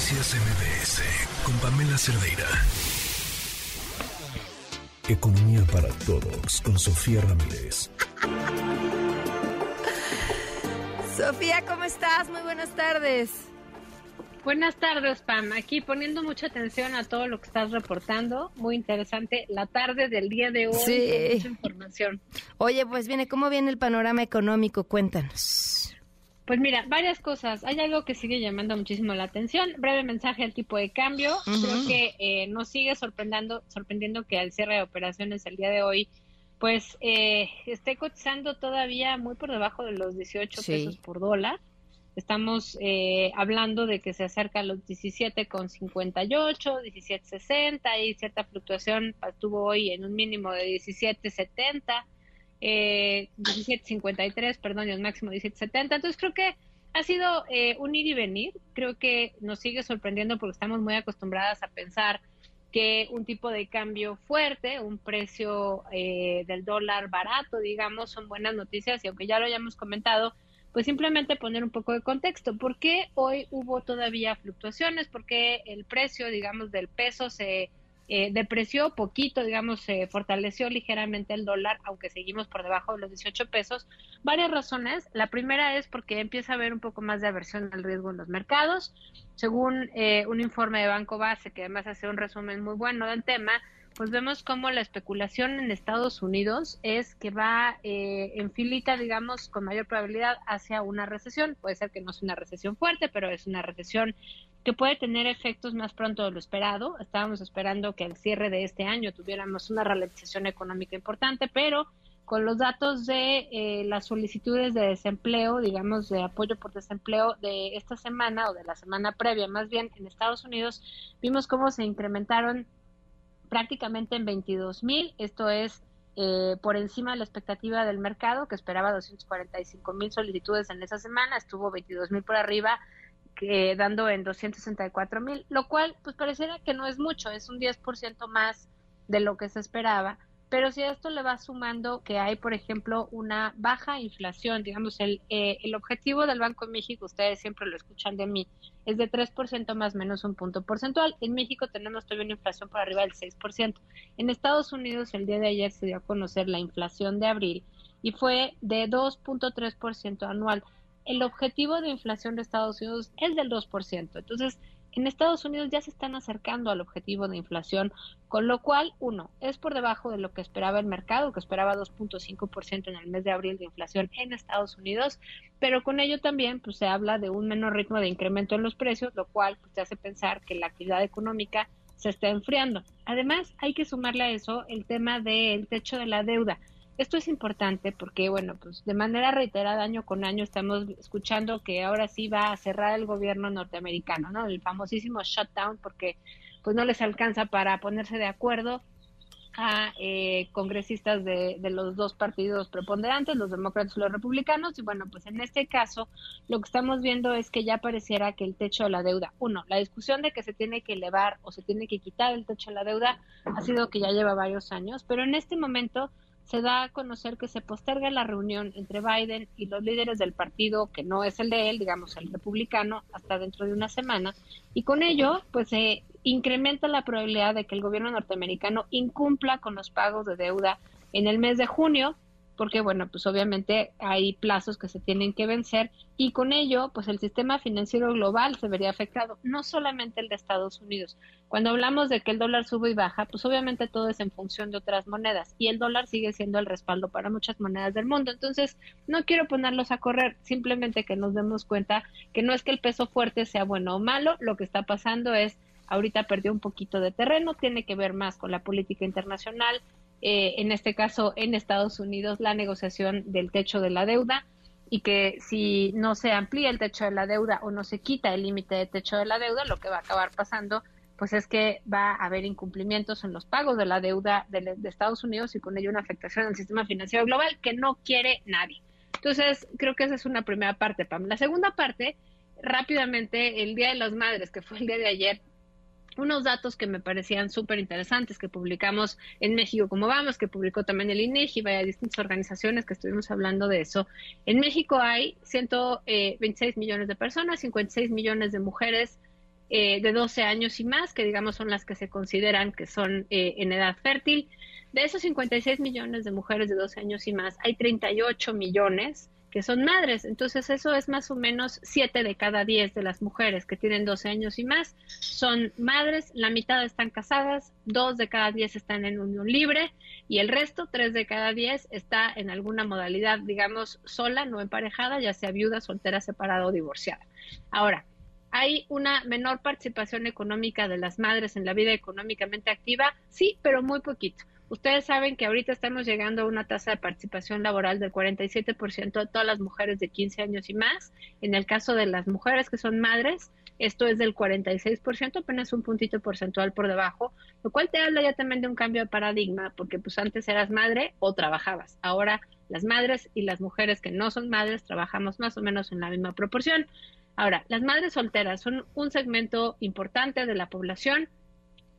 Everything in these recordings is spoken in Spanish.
Noticias MBS con Pamela Cerdeira. Economía para todos con Sofía Ramírez. Sofía, ¿cómo estás? Muy buenas tardes. Buenas tardes, Pam. Aquí poniendo mucha atención a todo lo que estás reportando. Muy interesante. La tarde del día de hoy. Sí. mucha información. Oye, pues viene, ¿cómo viene el panorama económico? Cuéntanos. Pues mira, varias cosas. Hay algo que sigue llamando muchísimo la atención. Breve mensaje al tipo de cambio. Creo que eh, nos sigue sorprendiendo, sorprendiendo que al cierre de operaciones el día de hoy, pues eh, esté cotizando todavía muy por debajo de los 18 pesos por dólar. Estamos eh, hablando de que se acerca a los 17,58, 17,60 y cierta fluctuación estuvo hoy en un mínimo de 17,70 eh, 17.53, perdón, y el máximo 17.70. Entonces creo que ha sido eh, un ir y venir. Creo que nos sigue sorprendiendo porque estamos muy acostumbradas a pensar que un tipo de cambio fuerte, un precio eh, del dólar barato, digamos, son buenas noticias y aunque ya lo hayamos comentado, pues simplemente poner un poco de contexto. ¿Por qué hoy hubo todavía fluctuaciones? ¿Por qué el precio, digamos, del peso se eh, depreció poquito, digamos, se fortaleció ligeramente el dólar, aunque seguimos por debajo de los 18 pesos. Varias razones. La primera es porque empieza a haber un poco más de aversión al riesgo en los mercados. Según eh, un informe de Banco Base, que además hace un resumen muy bueno del tema, pues vemos cómo la especulación en Estados Unidos es que va eh, en filita, digamos, con mayor probabilidad hacia una recesión. Puede ser que no sea una recesión fuerte, pero es una recesión que puede tener efectos más pronto de lo esperado. Estábamos esperando que al cierre de este año tuviéramos una ralentización económica importante, pero con los datos de eh, las solicitudes de desempleo, digamos, de apoyo por desempleo de esta semana o de la semana previa, más bien en Estados Unidos, vimos cómo se incrementaron prácticamente en 22 mil. Esto es eh, por encima de la expectativa del mercado, que esperaba 245 mil solicitudes en esa semana, estuvo 22 mil por arriba dando en 264 mil, lo cual pues pareciera que no es mucho, es un 10% más de lo que se esperaba, pero si a esto le va sumando que hay, por ejemplo, una baja inflación, digamos, el, eh, el objetivo del Banco de México, ustedes siempre lo escuchan de mí, es de 3% más menos un punto porcentual. En México tenemos todavía una inflación por arriba del 6%. En Estados Unidos el día de ayer se dio a conocer la inflación de abril y fue de 2.3% anual el objetivo de inflación de Estados Unidos es del 2%. Entonces, en Estados Unidos ya se están acercando al objetivo de inflación, con lo cual, uno, es por debajo de lo que esperaba el mercado, que esperaba 2.5% en el mes de abril de inflación en Estados Unidos, pero con ello también pues, se habla de un menor ritmo de incremento en los precios, lo cual pues, te hace pensar que la actividad económica se está enfriando. Además, hay que sumarle a eso el tema del techo de la deuda. Esto es importante porque, bueno, pues de manera reiterada, año con año, estamos escuchando que ahora sí va a cerrar el gobierno norteamericano, ¿no? El famosísimo shutdown, porque pues no les alcanza para ponerse de acuerdo a eh, congresistas de, de, los dos partidos preponderantes, los demócratas y los republicanos. Y bueno, pues en este caso lo que estamos viendo es que ya pareciera que el techo de la deuda, uno, la discusión de que se tiene que elevar o se tiene que quitar el techo de la deuda ha sido que ya lleva varios años, pero en este momento se da a conocer que se posterga la reunión entre Biden y los líderes del partido, que no es el de él, digamos el republicano, hasta dentro de una semana, y con ello, pues se incrementa la probabilidad de que el gobierno norteamericano incumpla con los pagos de deuda en el mes de junio, porque bueno, pues obviamente hay plazos que se tienen que vencer y con ello, pues el sistema financiero global se vería afectado, no solamente el de Estados Unidos. Cuando hablamos de que el dólar sube y baja, pues obviamente todo es en función de otras monedas y el dólar sigue siendo el respaldo para muchas monedas del mundo. Entonces, no quiero ponerlos a correr, simplemente que nos demos cuenta que no es que el peso fuerte sea bueno o malo, lo que está pasando es ahorita perdió un poquito de terreno, tiene que ver más con la política internacional, eh, en este caso en Estados Unidos, la negociación del techo de la deuda y que si no se amplía el techo de la deuda o no se quita el límite de techo de la deuda, lo que va a acabar pasando pues es que va a haber incumplimientos en los pagos de la deuda de, Estados Unidos y con ello una afectación al sistema financiero global que no quiere nadie. Entonces, creo que esa es una primera parte, Pam. La segunda parte, rápidamente, el Día de las Madres, que fue el día de ayer, unos datos que me parecían súper interesantes que publicamos en México como vamos, que publicó también el INEGI, vaya distintas organizaciones que estuvimos hablando de eso. En México hay 126 millones de personas, 56 millones de mujeres eh, de 12 años y más, que digamos son las que se consideran que son eh, en edad fértil. De esos 56 millones de mujeres de 12 años y más, hay 38 millones que son madres. Entonces eso es más o menos 7 de cada 10 de las mujeres que tienen 12 años y más son madres, la mitad están casadas, 2 de cada 10 están en unión libre y el resto, 3 de cada 10, está en alguna modalidad, digamos, sola, no emparejada, ya sea viuda, soltera, separada o divorciada. Ahora, ¿Hay una menor participación económica de las madres en la vida económicamente activa? Sí, pero muy poquito. Ustedes saben que ahorita estamos llegando a una tasa de participación laboral del 47% de todas las mujeres de 15 años y más. En el caso de las mujeres que son madres, esto es del 46%, apenas un puntito porcentual por debajo, lo cual te habla ya también de un cambio de paradigma, porque pues antes eras madre o trabajabas. Ahora las madres y las mujeres que no son madres trabajamos más o menos en la misma proporción. Ahora, las madres solteras son un segmento importante de la población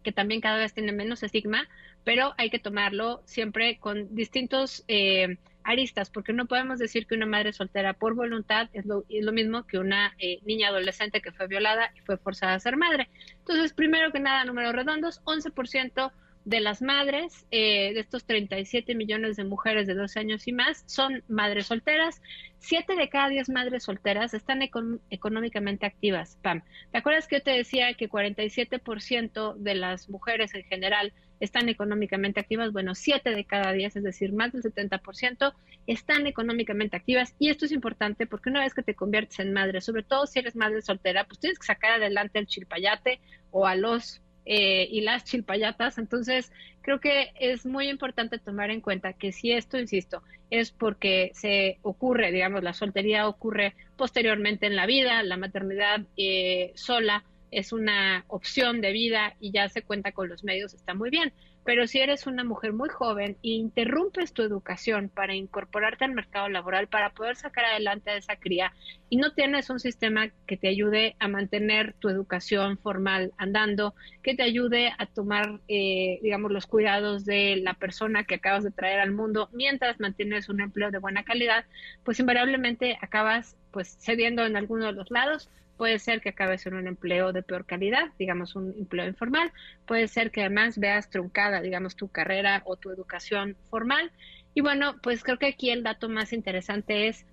que también cada vez tiene menos estigma, pero hay que tomarlo siempre con distintos eh, aristas, porque no podemos decir que una madre soltera por voluntad es lo, mismo que una eh, niña adolescente que fue violada y fue forzada a ser madre. Entonces, primero que nada, números redondos, 11% de las madres, eh, de estos 37 millones de mujeres de 12 años y más, son madres solteras. Siete de cada diez madres solteras están económicamente activas, Pam. ¿Te acuerdas que yo te decía que 47% de las mujeres en general están económicamente activas? Bueno, siete de cada diez, es decir, más del 70%, están económicamente activas. Y esto es importante porque una vez que te conviertes en madre, sobre todo si eres madre soltera, pues tienes que sacar adelante el chilpayate o a los eh, y las chilpayatas. Entonces, creo que es muy importante tomar en cuenta que si esto, insisto, es porque se ocurre, digamos, la soltería ocurre posteriormente en la vida, la maternidad eh, sola es una opción de vida y ya se cuenta con los medios, está muy bien. Pero si eres una mujer muy joven e interrumpes tu educación para incorporarte al mercado laboral, para poder sacar adelante a esa cría, y no tienes un sistema que te ayude a mantener tu educación formal andando, que te ayude a tomar, eh, digamos, los cuidados de la persona que acabas de traer al mundo mientras mantienes un empleo de buena calidad, pues invariablemente acabas pues cediendo en alguno de los lados puede ser que acabes en un empleo de peor calidad, digamos un empleo informal, puede ser que además veas truncada, digamos, tu carrera o tu educación formal. Y bueno, pues creo que aquí el dato más interesante es,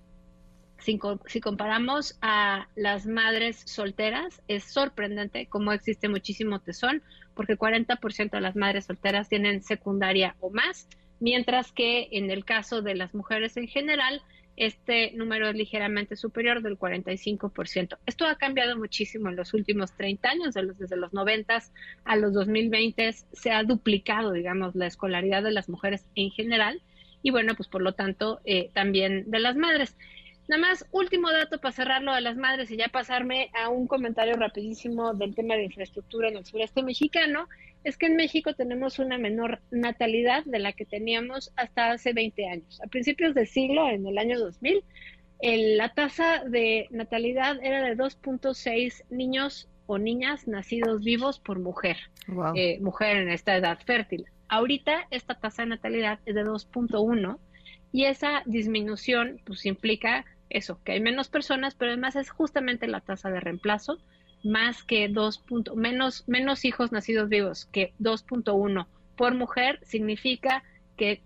si, si comparamos a las madres solteras, es sorprendente cómo existe muchísimo tesón, porque 40% de las madres solteras tienen secundaria o más, mientras que en el caso de las mujeres en general, este número es ligeramente superior del 45%. Esto ha cambiado muchísimo en los últimos 30 años, desde los 90 a los 2020 se ha duplicado, digamos, la escolaridad de las mujeres en general y bueno, pues por lo tanto eh, también de las madres. Nada más, último dato para cerrarlo de las madres y ya pasarme a un comentario rapidísimo del tema de infraestructura en el sureste mexicano es que en México tenemos una menor natalidad de la que teníamos hasta hace 20 años. A principios del siglo, en el año 2000, la tasa de natalidad era de 2.6 niños o niñas nacidos vivos por mujer, eh, mujer en esta edad fértil. Ahorita esta tasa de natalidad es de 2.1 y esa disminución pues implica eso, que hay menos personas, pero además es justamente la tasa de reemplazo más que 2. menos, menos hijos nacidos vivos que 2.1 por mujer significa que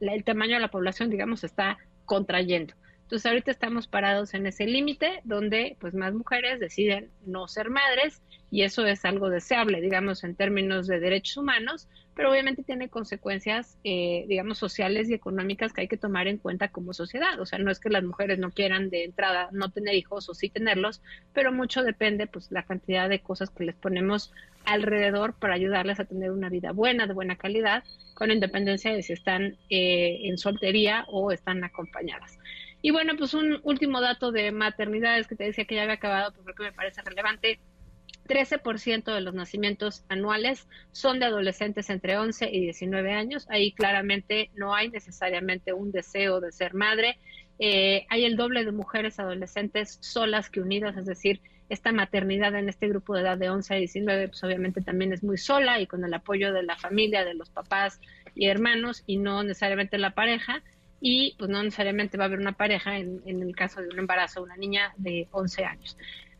el tamaño de la población, digamos, está contrayendo. Entonces ahorita estamos parados en ese límite donde pues más mujeres deciden no ser madres y eso es algo deseable, digamos, en términos de derechos humanos, pero obviamente tiene consecuencias, eh, digamos, sociales y económicas que hay que tomar en cuenta como sociedad. O sea, no es que las mujeres no quieran de entrada no tener hijos o sí tenerlos, pero mucho depende, pues, la cantidad de cosas que les ponemos alrededor para ayudarles a tener una vida buena, de buena calidad, con independencia de si están eh, en soltería o están acompañadas. Y bueno, pues un último dato de maternidades que te decía que ya había acabado, porque me parece relevante. 13% de los nacimientos anuales son de adolescentes entre 11 y 19 años. Ahí claramente no hay necesariamente un deseo de ser madre. Eh, hay el doble de mujeres adolescentes solas que unidas, es decir, esta maternidad en este grupo de edad de 11 a 19, pues obviamente también es muy sola y con el apoyo de la familia, de los papás y hermanos y no necesariamente la pareja y pues no necesariamente va a haber una pareja en, en el caso de un embarazo, una niña de 11 años.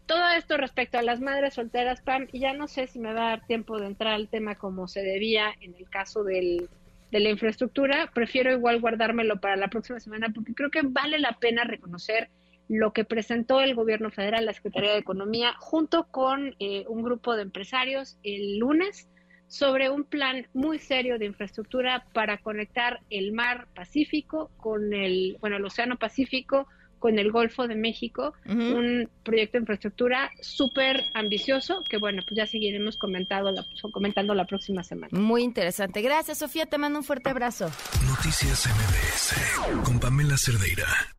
todo esto respecto a las madres solteras, Pam, y ya no sé si me va a dar tiempo de entrar al tema como se debía en el caso del, de la infraestructura, prefiero igual guardármelo para la próxima semana porque creo que vale la pena reconocer lo que presentó el gobierno federal, la Secretaría de Economía, junto con eh, un grupo de empresarios el lunes sobre un plan muy serio de infraestructura para conectar el mar Pacífico con el, bueno, el Océano Pacífico con el Golfo de México, un proyecto de infraestructura súper ambicioso que, bueno, pues ya seguiremos comentando la, comentando la próxima semana. Muy interesante. Gracias, Sofía. Te mando un fuerte abrazo. Noticias MBS con Pamela Cerdeira.